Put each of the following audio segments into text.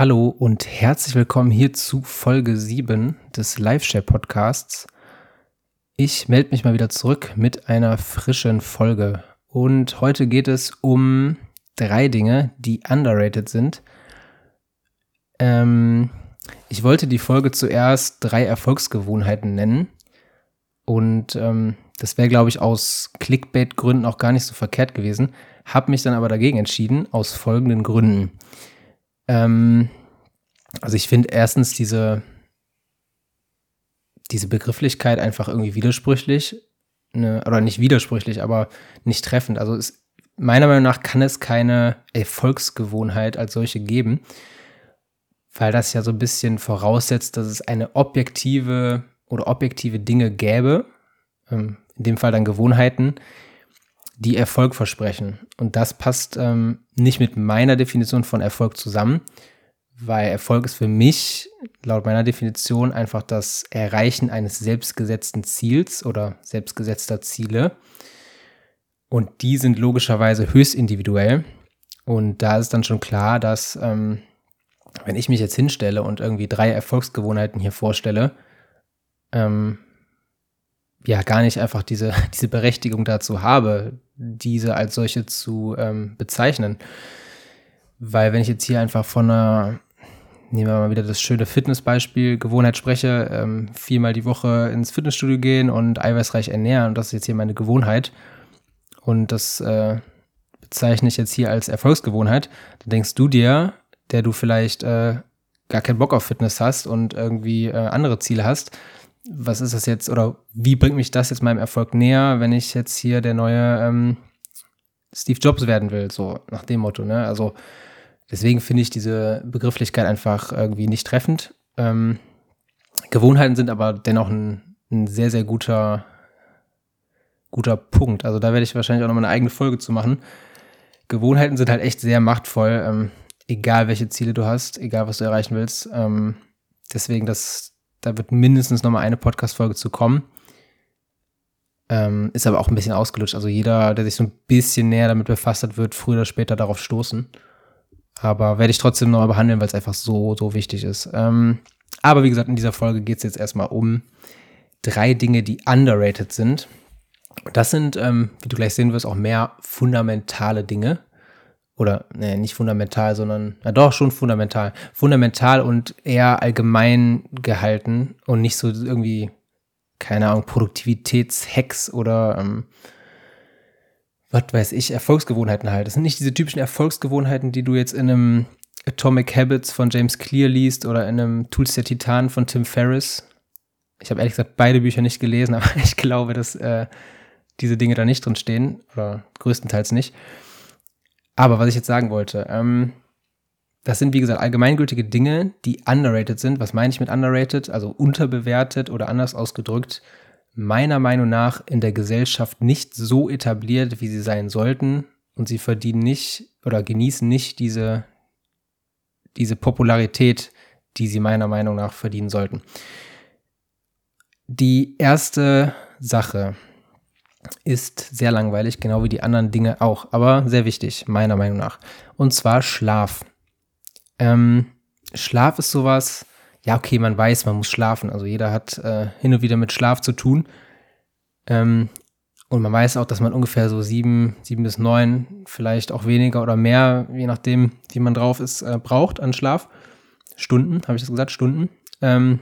Hallo und herzlich willkommen hier zu Folge 7 des Live-Share Podcasts. Ich melde mich mal wieder zurück mit einer frischen Folge. Und heute geht es um drei Dinge, die underrated sind. Ähm, ich wollte die Folge zuerst drei Erfolgsgewohnheiten nennen. Und ähm, das wäre, glaube ich, aus Clickbait-Gründen auch gar nicht so verkehrt gewesen. Habe mich dann aber dagegen entschieden, aus folgenden Gründen. Ähm, also ich finde erstens diese, diese Begrifflichkeit einfach irgendwie widersprüchlich. Ne, oder nicht widersprüchlich, aber nicht treffend. Also es, meiner Meinung nach kann es keine Erfolgsgewohnheit als solche geben, weil das ja so ein bisschen voraussetzt, dass es eine objektive oder objektive Dinge gäbe, ähm, in dem Fall dann Gewohnheiten, die Erfolg versprechen. Und das passt ähm, nicht mit meiner Definition von Erfolg zusammen, weil Erfolg ist für mich laut meiner Definition einfach das Erreichen eines selbstgesetzten Ziels oder selbstgesetzter Ziele. Und die sind logischerweise höchst individuell. Und da ist dann schon klar, dass ähm, wenn ich mich jetzt hinstelle und irgendwie drei Erfolgsgewohnheiten hier vorstelle, ähm, ja gar nicht einfach diese, diese Berechtigung dazu habe, diese als solche zu ähm, bezeichnen. Weil wenn ich jetzt hier einfach von einer, nehmen wir mal wieder das schöne Fitnessbeispiel, Gewohnheit spreche, ähm, viermal die Woche ins Fitnessstudio gehen und eiweißreich ernähren und das ist jetzt hier meine Gewohnheit und das äh, bezeichne ich jetzt hier als Erfolgsgewohnheit, dann denkst du dir, der du vielleicht äh, gar keinen Bock auf Fitness hast und irgendwie äh, andere Ziele hast, was ist das jetzt oder wie bringt mich das jetzt meinem Erfolg näher, wenn ich jetzt hier der neue ähm, Steve Jobs werden will, so nach dem Motto, ne? Also deswegen finde ich diese Begrifflichkeit einfach irgendwie nicht treffend. Ähm, Gewohnheiten sind aber dennoch ein, ein, sehr, sehr guter, guter Punkt. Also da werde ich wahrscheinlich auch noch mal eine eigene Folge zu machen. Gewohnheiten sind halt echt sehr machtvoll, ähm, egal welche Ziele du hast, egal was du erreichen willst. Ähm, deswegen, das, da wird mindestens noch mal eine Podcast-Folge zu kommen. Ähm, ist aber auch ein bisschen ausgelutscht. Also jeder, der sich so ein bisschen näher damit befasst hat, wird früher oder später darauf stoßen. Aber werde ich trotzdem noch behandeln, weil es einfach so, so wichtig ist. Ähm, aber wie gesagt, in dieser Folge geht es jetzt erstmal um drei Dinge, die underrated sind. Das sind, ähm, wie du gleich sehen wirst, auch mehr fundamentale Dinge. Oder, nee, nicht fundamental, sondern, na doch, schon fundamental. Fundamental und eher allgemein gehalten und nicht so irgendwie keine Ahnung, Produktivitätshacks oder ähm, was weiß ich, Erfolgsgewohnheiten halt. Das sind nicht diese typischen Erfolgsgewohnheiten, die du jetzt in einem Atomic Habits von James Clear liest oder in einem Tools der Titan von Tim Ferriss. Ich habe ehrlich gesagt beide Bücher nicht gelesen, aber ich glaube, dass äh, diese Dinge da nicht drin stehen oder größtenteils nicht. Aber was ich jetzt sagen wollte, ähm, das sind, wie gesagt, allgemeingültige Dinge, die underrated sind. Was meine ich mit underrated? Also unterbewertet oder anders ausgedrückt, meiner Meinung nach in der Gesellschaft nicht so etabliert, wie sie sein sollten. Und sie verdienen nicht oder genießen nicht diese, diese Popularität, die sie meiner Meinung nach verdienen sollten. Die erste Sache ist sehr langweilig, genau wie die anderen Dinge auch, aber sehr wichtig, meiner Meinung nach. Und zwar Schlaf. Ähm, Schlaf ist sowas, ja, okay, man weiß, man muss schlafen. Also jeder hat äh, hin und wieder mit Schlaf zu tun. Ähm, und man weiß auch, dass man ungefähr so sieben, sieben bis neun, vielleicht auch weniger oder mehr, je nachdem, wie man drauf ist, äh, braucht an Schlaf. Stunden, habe ich das gesagt? Stunden. Ähm,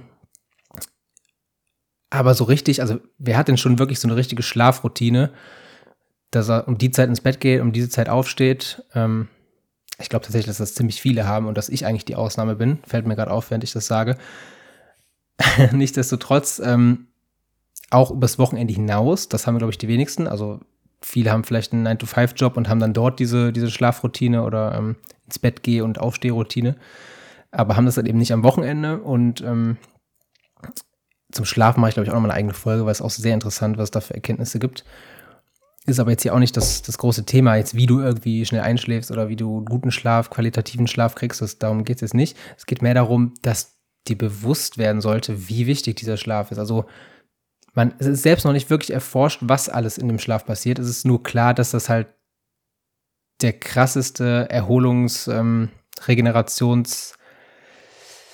aber so richtig, also wer hat denn schon wirklich so eine richtige Schlafroutine, dass er um die Zeit ins Bett geht, um diese Zeit aufsteht? Ähm, ich glaube tatsächlich, dass das ziemlich viele haben und dass ich eigentlich die Ausnahme bin. Fällt mir gerade auf, während ich das sage. Nichtsdestotrotz, ähm, auch übers Wochenende hinaus, das haben wir, glaube ich, die wenigsten. Also viele haben vielleicht einen 9-to-5-Job und haben dann dort diese, diese Schlafroutine oder ähm, ins Bett geh- und Aufstehroutine, aber haben das dann eben nicht am Wochenende. Und ähm, zum Schlafen mache ich, glaube ich, auch nochmal eine eigene Folge, weil es auch sehr interessant, was es da für Erkenntnisse gibt ist aber jetzt hier auch nicht das, das große Thema, jetzt wie du irgendwie schnell einschläfst oder wie du guten Schlaf, qualitativen Schlaf kriegst. Das, darum geht es jetzt nicht. Es geht mehr darum, dass dir bewusst werden sollte, wie wichtig dieser Schlaf ist. Also man, es ist selbst noch nicht wirklich erforscht, was alles in dem Schlaf passiert. Es ist nur klar, dass das halt der krasseste Erholungs-, ähm, Regenerations-,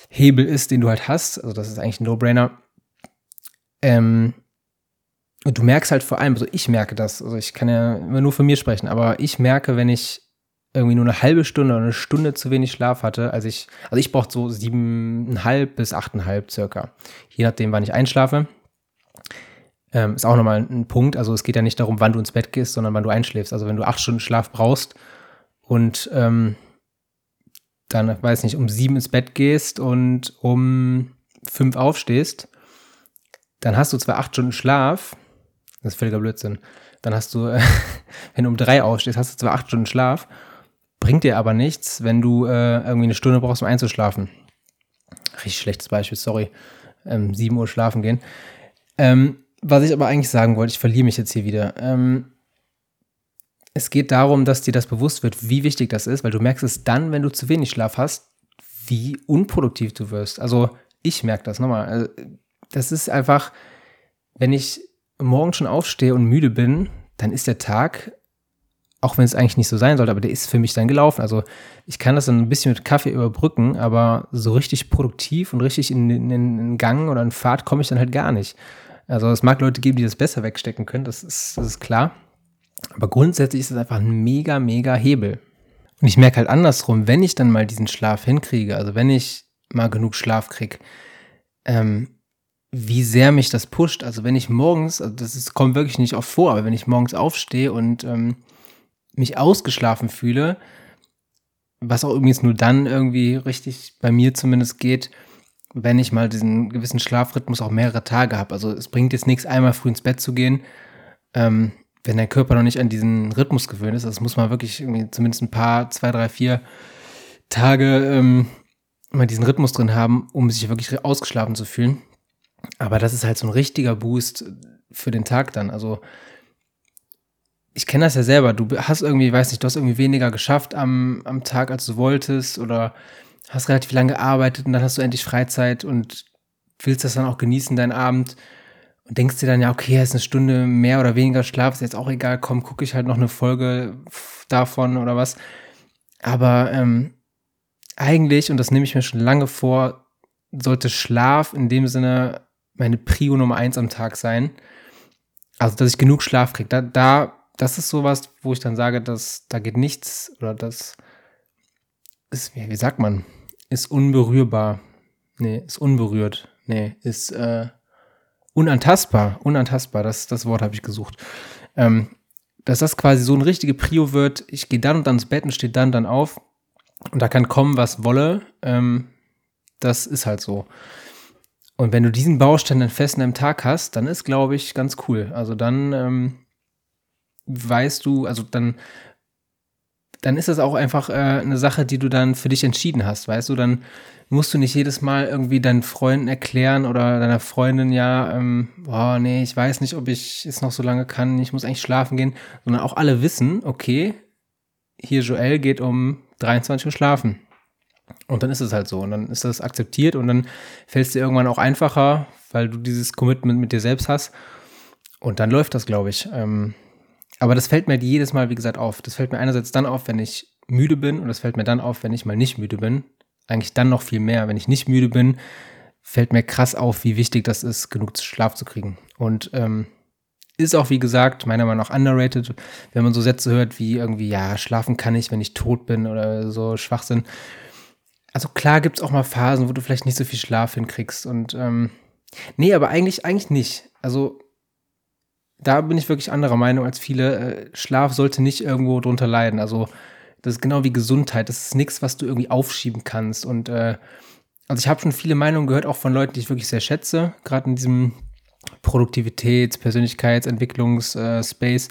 Hebel ist, den du halt hast. Also das ist eigentlich ein No-Brainer. Ähm, und du merkst halt vor allem, also ich merke das, also ich kann ja immer nur von mir sprechen, aber ich merke, wenn ich irgendwie nur eine halbe Stunde oder eine Stunde zu wenig Schlaf hatte, also ich, also ich brauche so siebeneinhalb bis achteinhalb circa, je nachdem, wann ich einschlafe. Ähm, ist auch nochmal ein Punkt, also es geht ja nicht darum, wann du ins Bett gehst, sondern wann du einschläfst. Also wenn du acht Stunden Schlaf brauchst und ähm, dann, weiß nicht, um sieben ins Bett gehst und um fünf aufstehst, dann hast du zwar acht Stunden Schlaf, das ist völliger Blödsinn. Dann hast du, wenn du um drei aufstehst, hast du zwar acht Stunden Schlaf, bringt dir aber nichts, wenn du äh, irgendwie eine Stunde brauchst, um einzuschlafen. Richtig schlechtes Beispiel, sorry. Ähm, 7 Uhr schlafen gehen. Ähm, was ich aber eigentlich sagen wollte, ich verliere mich jetzt hier wieder. Ähm, es geht darum, dass dir das bewusst wird, wie wichtig das ist, weil du merkst es dann, wenn du zu wenig Schlaf hast, wie unproduktiv du wirst. Also ich merke das nochmal. Also, das ist einfach, wenn ich morgen schon aufstehe und müde bin, dann ist der Tag, auch wenn es eigentlich nicht so sein sollte, aber der ist für mich dann gelaufen. Also ich kann das dann ein bisschen mit Kaffee überbrücken, aber so richtig produktiv und richtig in, einen Gang oder in Fahrt komme ich dann halt gar nicht. Also es mag Leute geben, die das besser wegstecken können, das ist, das ist klar. Aber grundsätzlich ist es einfach ein mega, mega Hebel. Und ich merke halt andersrum, wenn ich dann mal diesen Schlaf hinkriege, also wenn ich mal genug Schlaf kriege, ähm, wie sehr mich das pusht. Also wenn ich morgens, also das ist, kommt wirklich nicht oft vor, aber wenn ich morgens aufstehe und ähm, mich ausgeschlafen fühle, was auch übrigens nur dann irgendwie richtig bei mir zumindest geht, wenn ich mal diesen gewissen Schlafrhythmus auch mehrere Tage habe. Also es bringt jetzt nichts, einmal früh ins Bett zu gehen, ähm, wenn dein Körper noch nicht an diesen Rhythmus gewöhnt ist. Also muss man wirklich irgendwie zumindest ein paar, zwei, drei, vier Tage ähm, mal diesen Rhythmus drin haben, um sich wirklich ausgeschlafen zu fühlen. Aber das ist halt so ein richtiger Boost für den Tag dann. Also ich kenne das ja selber. Du hast irgendwie, weiß nicht, du hast irgendwie weniger geschafft am, am Tag, als du wolltest oder hast relativ lange gearbeitet und dann hast du endlich Freizeit und willst das dann auch genießen, deinen Abend und denkst dir dann, ja, okay, ist eine Stunde mehr oder weniger Schlaf, ist jetzt auch egal, komm, gucke ich halt noch eine Folge davon oder was. Aber ähm, eigentlich, und das nehme ich mir schon lange vor, sollte Schlaf in dem Sinne meine Prio Nummer eins am Tag sein. Also, dass ich genug Schlaf kriege. Da, da, das ist sowas, wo ich dann sage, dass da geht nichts oder das ist, wie, sagt man, ist unberührbar. Nee, ist unberührt. Nee, ist äh, unantastbar. Unantastbar, das, das Wort habe ich gesucht. Ähm, dass das quasi so eine richtige Prio wird. Ich gehe dann und dann ins Bett und stehe dann dann auf. Und da kann kommen, was wolle. Ähm, das ist halt so. Und wenn du diesen Baustein dann fest in deinem Tag hast, dann ist, glaube ich, ganz cool. Also dann ähm, weißt du, also dann, dann ist das auch einfach äh, eine Sache, die du dann für dich entschieden hast, weißt du? Dann musst du nicht jedes Mal irgendwie deinen Freunden erklären oder deiner Freundin, ja, ähm, boah, nee, ich weiß nicht, ob ich es noch so lange kann, ich muss eigentlich schlafen gehen, sondern auch alle wissen, okay, hier Joel geht um 23 Uhr schlafen. Und dann ist es halt so. Und dann ist das akzeptiert und dann fällt es dir irgendwann auch einfacher, weil du dieses Commitment mit dir selbst hast. Und dann läuft das, glaube ich. Ähm, aber das fällt mir jedes Mal, wie gesagt, auf. Das fällt mir einerseits dann auf, wenn ich müde bin und das fällt mir dann auf, wenn ich mal nicht müde bin. Eigentlich dann noch viel mehr. Wenn ich nicht müde bin, fällt mir krass auf, wie wichtig das ist, genug Schlaf zu kriegen. Und ähm, ist auch, wie gesagt, meiner Meinung nach underrated, wenn man so Sätze hört wie irgendwie, ja, schlafen kann ich, wenn ich tot bin oder so Schwachsinn also klar gibt es auch mal Phasen, wo du vielleicht nicht so viel Schlaf hinkriegst. Und ähm, nee, aber eigentlich, eigentlich nicht. Also da bin ich wirklich anderer Meinung als viele. Äh, Schlaf sollte nicht irgendwo drunter leiden. Also das ist genau wie Gesundheit. Das ist nichts, was du irgendwie aufschieben kannst. Und äh, also ich habe schon viele Meinungen gehört, auch von Leuten, die ich wirklich sehr schätze, gerade in diesem Produktivitäts-, Persönlichkeitsentwicklungs-Space,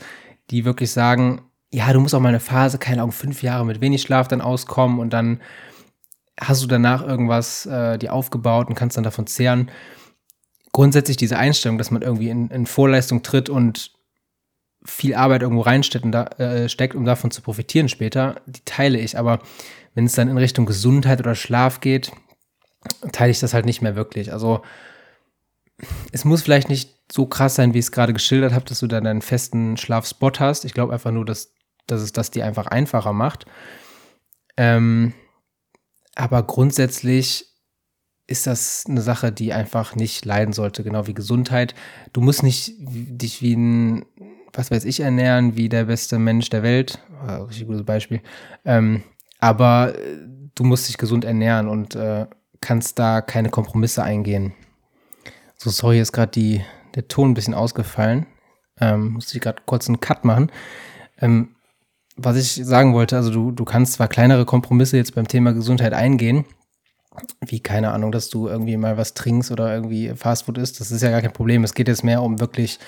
die wirklich sagen, ja, du musst auch mal eine Phase, keine Ahnung, fünf Jahre mit wenig Schlaf dann auskommen und dann hast du danach irgendwas äh, dir aufgebaut und kannst dann davon zehren. Grundsätzlich diese Einstellung, dass man irgendwie in, in Vorleistung tritt und viel Arbeit irgendwo reinsteckt, da, äh, steckt, um davon zu profitieren später, die teile ich. Aber wenn es dann in Richtung Gesundheit oder Schlaf geht, teile ich das halt nicht mehr wirklich. Also es muss vielleicht nicht so krass sein, wie ich es gerade geschildert habe, dass du dann einen festen Schlafspot hast. Ich glaube einfach nur, dass, dass es das dir einfach einfacher macht. Ähm, aber grundsätzlich ist das eine Sache, die einfach nicht leiden sollte, genau wie Gesundheit. Du musst nicht dich wie ein, was weiß ich, ernähren, wie der beste Mensch der Welt. Oh, richtig gutes Beispiel. Ähm, aber äh, du musst dich gesund ernähren und äh, kannst da keine Kompromisse eingehen. So, sorry, ist gerade der Ton ein bisschen ausgefallen. Ähm, musste ich gerade kurz einen Cut machen. Ähm, was ich sagen wollte, also du, du kannst zwar kleinere Kompromisse jetzt beim Thema Gesundheit eingehen, wie keine Ahnung, dass du irgendwie mal was trinkst oder irgendwie Fastfood isst, das ist ja gar kein Problem. Es geht jetzt mehr um wirklich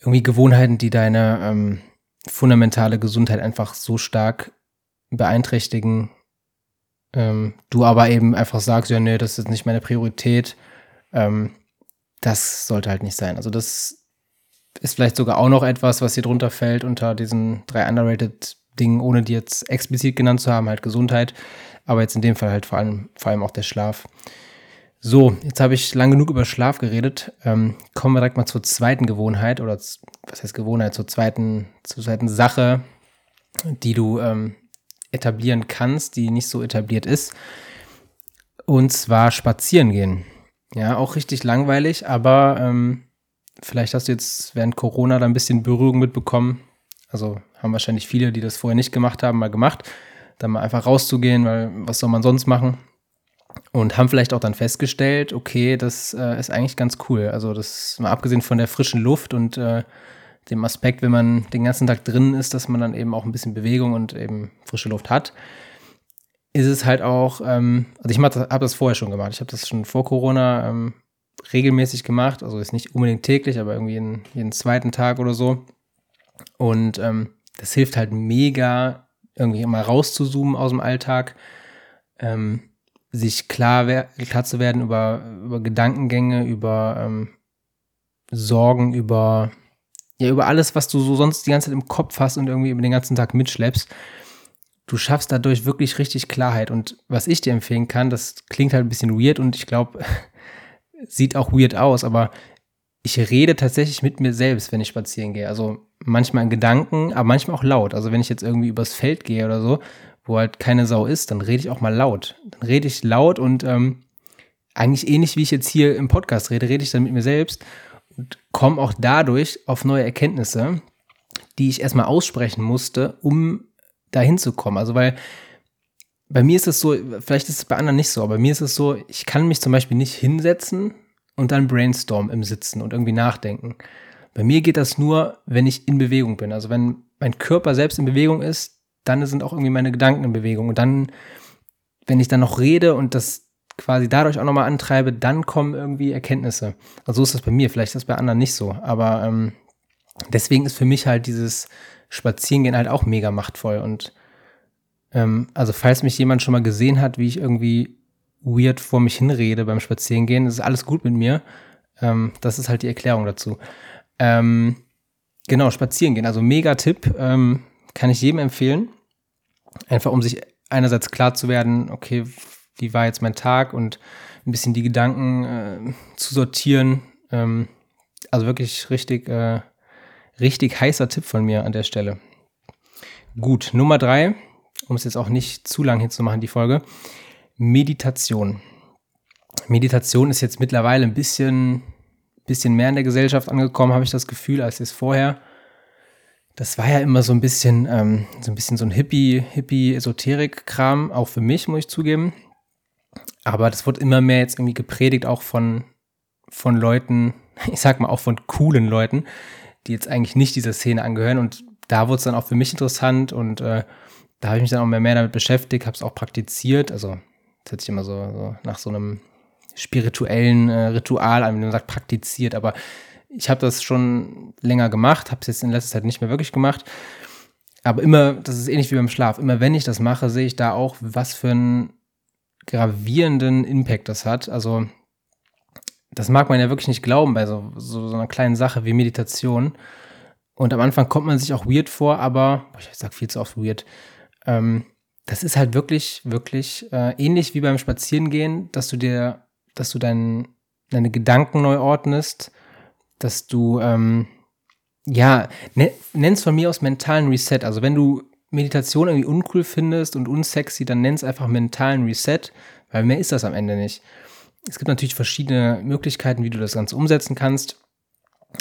irgendwie Gewohnheiten, die deine ähm, fundamentale Gesundheit einfach so stark beeinträchtigen. Ähm, du aber eben einfach sagst, ja, nee, das ist nicht meine Priorität. Ähm, das sollte halt nicht sein. Also das ist vielleicht sogar auch noch etwas, was hier drunter fällt unter diesen drei underrated Dingen, ohne die jetzt explizit genannt zu haben, halt Gesundheit. Aber jetzt in dem Fall halt vor allem, vor allem auch der Schlaf. So, jetzt habe ich lang genug über Schlaf geredet. Ähm, kommen wir direkt mal zur zweiten Gewohnheit oder was heißt Gewohnheit, zur zweiten, zur zweiten Sache, die du ähm, etablieren kannst, die nicht so etabliert ist. Und zwar spazieren gehen. Ja, auch richtig langweilig, aber ähm, vielleicht hast du jetzt während Corona da ein bisschen Berührung mitbekommen. Also haben wahrscheinlich viele, die das vorher nicht gemacht haben, mal gemacht. Dann mal einfach rauszugehen, weil was soll man sonst machen? Und haben vielleicht auch dann festgestellt, okay, das äh, ist eigentlich ganz cool. Also das mal abgesehen von der frischen Luft und äh, dem Aspekt, wenn man den ganzen Tag drin ist, dass man dann eben auch ein bisschen Bewegung und eben frische Luft hat, ist es halt auch, ähm, also ich habe das vorher schon gemacht. Ich habe das schon vor Corona ähm, regelmäßig gemacht. Also ist nicht unbedingt täglich, aber irgendwie jeden, jeden zweiten Tag oder so. Und ähm, das hilft halt mega, irgendwie immer rauszuzoomen aus dem Alltag, ähm, sich klar, klar zu werden über, über Gedankengänge, über ähm, Sorgen, über ja, über alles, was du so sonst die ganze Zeit im Kopf hast und irgendwie über den ganzen Tag mitschleppst. Du schaffst dadurch wirklich richtig Klarheit. Und was ich dir empfehlen kann, das klingt halt ein bisschen weird und ich glaube, sieht auch weird aus, aber ich rede tatsächlich mit mir selbst, wenn ich spazieren gehe. Also manchmal in Gedanken, aber manchmal auch laut. Also wenn ich jetzt irgendwie übers Feld gehe oder so, wo halt keine Sau ist, dann rede ich auch mal laut. Dann rede ich laut und ähm, eigentlich ähnlich wie ich jetzt hier im Podcast rede, rede ich dann mit mir selbst und komme auch dadurch auf neue Erkenntnisse, die ich erstmal aussprechen musste, um dahin zu kommen. Also weil bei mir ist es so, vielleicht ist es bei anderen nicht so, aber bei mir ist es so, ich kann mich zum Beispiel nicht hinsetzen und dann brainstorm im Sitzen und irgendwie nachdenken. Bei mir geht das nur, wenn ich in Bewegung bin. Also wenn mein Körper selbst in Bewegung ist, dann sind auch irgendwie meine Gedanken in Bewegung. Und dann, wenn ich dann noch rede und das quasi dadurch auch nochmal antreibe, dann kommen irgendwie Erkenntnisse. Also so ist das bei mir, vielleicht ist das bei anderen nicht so. Aber ähm, deswegen ist für mich halt dieses Spazierengehen halt auch mega machtvoll. Und ähm, also falls mich jemand schon mal gesehen hat, wie ich irgendwie weird vor mich hinrede beim Spazierengehen, ist alles gut mit mir. Ähm, das ist halt die Erklärung dazu. Ähm, genau, Spazierengehen, also mega Tipp, ähm, kann ich jedem empfehlen. Einfach um sich einerseits klar zu werden, okay, wie war jetzt mein Tag und ein bisschen die Gedanken äh, zu sortieren. Ähm, also wirklich richtig, äh, richtig heißer Tipp von mir an der Stelle. Gut, Nummer drei, um es jetzt auch nicht zu lang hinzumachen, die Folge. Meditation. Meditation ist jetzt mittlerweile ein bisschen, bisschen mehr in der Gesellschaft angekommen, habe ich das Gefühl, als es vorher das war ja immer so ein bisschen, ähm, so ein bisschen so ein Hippie, Hippie-Esoterik-Kram, auch für mich, muss ich zugeben. Aber das wird immer mehr jetzt irgendwie gepredigt, auch von, von Leuten, ich sag mal auch von coolen Leuten, die jetzt eigentlich nicht dieser Szene angehören. Und da wurde es dann auch für mich interessant und äh, da habe ich mich dann auch mehr, mehr damit beschäftigt, habe es auch praktiziert. Also, das hört sich immer so, so nach so einem spirituellen äh, Ritual an, wenn man sagt praktiziert, aber ich habe das schon länger gemacht, habe es jetzt in letzter Zeit nicht mehr wirklich gemacht. Aber immer, das ist ähnlich wie beim Schlaf, immer wenn ich das mache, sehe ich da auch, was für einen gravierenden Impact das hat. Also, das mag man ja wirklich nicht glauben bei so, so, so einer kleinen Sache wie Meditation. Und am Anfang kommt man sich auch weird vor, aber ich sag viel zu oft weird. Ähm, das ist halt wirklich, wirklich äh, ähnlich wie beim Spazierengehen, dass du dir, dass du dein, deine Gedanken neu ordnest, dass du, ähm, ja, ne, nenn's von mir aus mentalen Reset. Also wenn du Meditation irgendwie uncool findest und unsexy, dann nenn's einfach mentalen Reset. Weil mehr ist das am Ende nicht. Es gibt natürlich verschiedene Möglichkeiten, wie du das Ganze umsetzen kannst.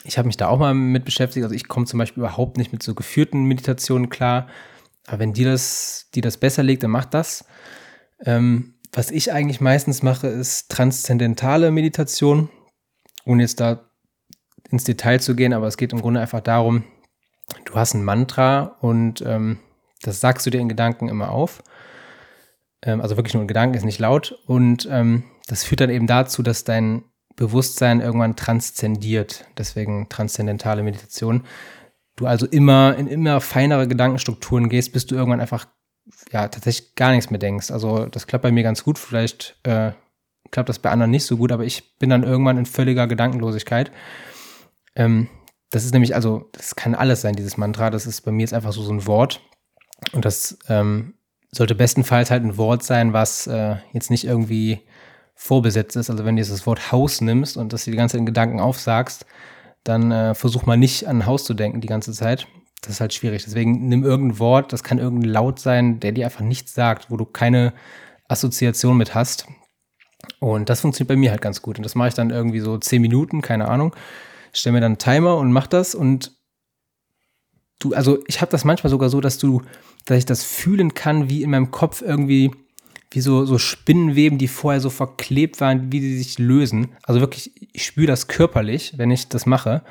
Ich habe mich da auch mal mit beschäftigt. Also ich komme zum Beispiel überhaupt nicht mit so geführten Meditationen klar. Aber wenn dir das, dir das besser liegt, dann mach das. Ähm, was ich eigentlich meistens mache, ist transzendentale Meditation. Ohne jetzt da ins Detail zu gehen, aber es geht im Grunde einfach darum, du hast ein Mantra und ähm, das sagst du dir in Gedanken immer auf. Ähm, also wirklich nur in Gedanken, ist nicht laut. Und ähm, das führt dann eben dazu, dass dein Bewusstsein irgendwann transzendiert. Deswegen transzendentale Meditation. Du also immer in immer feinere Gedankenstrukturen gehst, bis du irgendwann einfach ja tatsächlich gar nichts mehr denkst. Also das klappt bei mir ganz gut. Vielleicht äh, klappt das bei anderen nicht so gut, aber ich bin dann irgendwann in völliger Gedankenlosigkeit. Ähm, das ist nämlich, also, das kann alles sein, dieses Mantra. Das ist bei mir jetzt einfach so, so ein Wort. Und das ähm, sollte bestenfalls halt ein Wort sein, was äh, jetzt nicht irgendwie vorbesetzt ist. Also wenn du dieses Wort Haus nimmst und das dir die ganze Zeit in Gedanken aufsagst, dann äh, versuch mal nicht an ein Haus zu denken die ganze Zeit. Das ist halt schwierig. Deswegen nimm irgendein Wort, das kann irgendein Laut sein, der dir einfach nichts sagt, wo du keine Assoziation mit hast. Und das funktioniert bei mir halt ganz gut. Und das mache ich dann irgendwie so zehn Minuten, keine Ahnung. Stell mir dann einen Timer und mach das und du, also ich habe das manchmal sogar so, dass du, dass ich das fühlen kann, wie in meinem Kopf irgendwie, wie so, so Spinnenweben, die vorher so verklebt waren, wie die sich lösen. Also wirklich, ich spüre das körperlich, wenn ich das mache,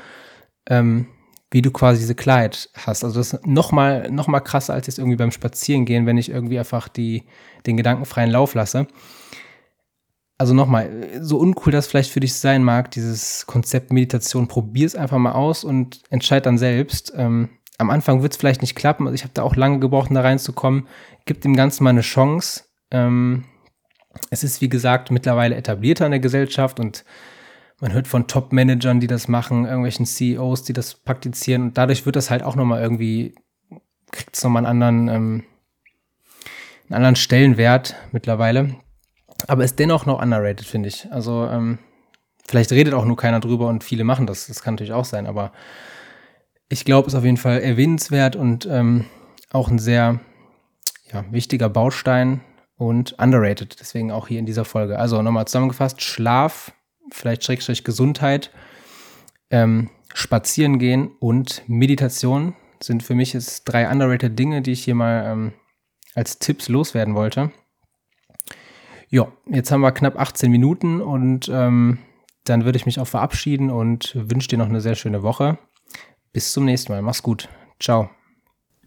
ähm, wie du quasi diese Klarheit hast. Also das ist noch mal, noch mal krasser als jetzt irgendwie beim Spazierengehen, wenn ich irgendwie einfach die, den gedankenfreien Lauf lasse also nochmal, so uncool das vielleicht für dich sein mag, dieses Konzept Meditation, probier es einfach mal aus und entscheid dann selbst. Ähm, am Anfang wird es vielleicht nicht klappen, also ich habe da auch lange gebraucht, da reinzukommen. Gib dem Ganzen mal eine Chance. Ähm, es ist, wie gesagt, mittlerweile etablierter in der Gesellschaft und man hört von Top-Managern, die das machen, irgendwelchen CEOs, die das praktizieren und dadurch wird das halt auch nochmal irgendwie, kriegt es nochmal einen anderen, ähm, einen anderen Stellenwert mittlerweile aber ist dennoch noch underrated, finde ich. Also ähm, vielleicht redet auch nur keiner drüber und viele machen das. Das kann natürlich auch sein, aber ich glaube, es ist auf jeden Fall erwähnenswert und ähm, auch ein sehr ja, wichtiger Baustein und underrated. Deswegen auch hier in dieser Folge. Also nochmal zusammengefasst: Schlaf, vielleicht Schrägstrich Gesundheit, ähm, Spazieren gehen und Meditation sind für mich jetzt drei underrated Dinge, die ich hier mal ähm, als Tipps loswerden wollte. Ja, jetzt haben wir knapp 18 Minuten und ähm, dann würde ich mich auch verabschieden und wünsche dir noch eine sehr schöne Woche. Bis zum nächsten Mal. Mach's gut. Ciao.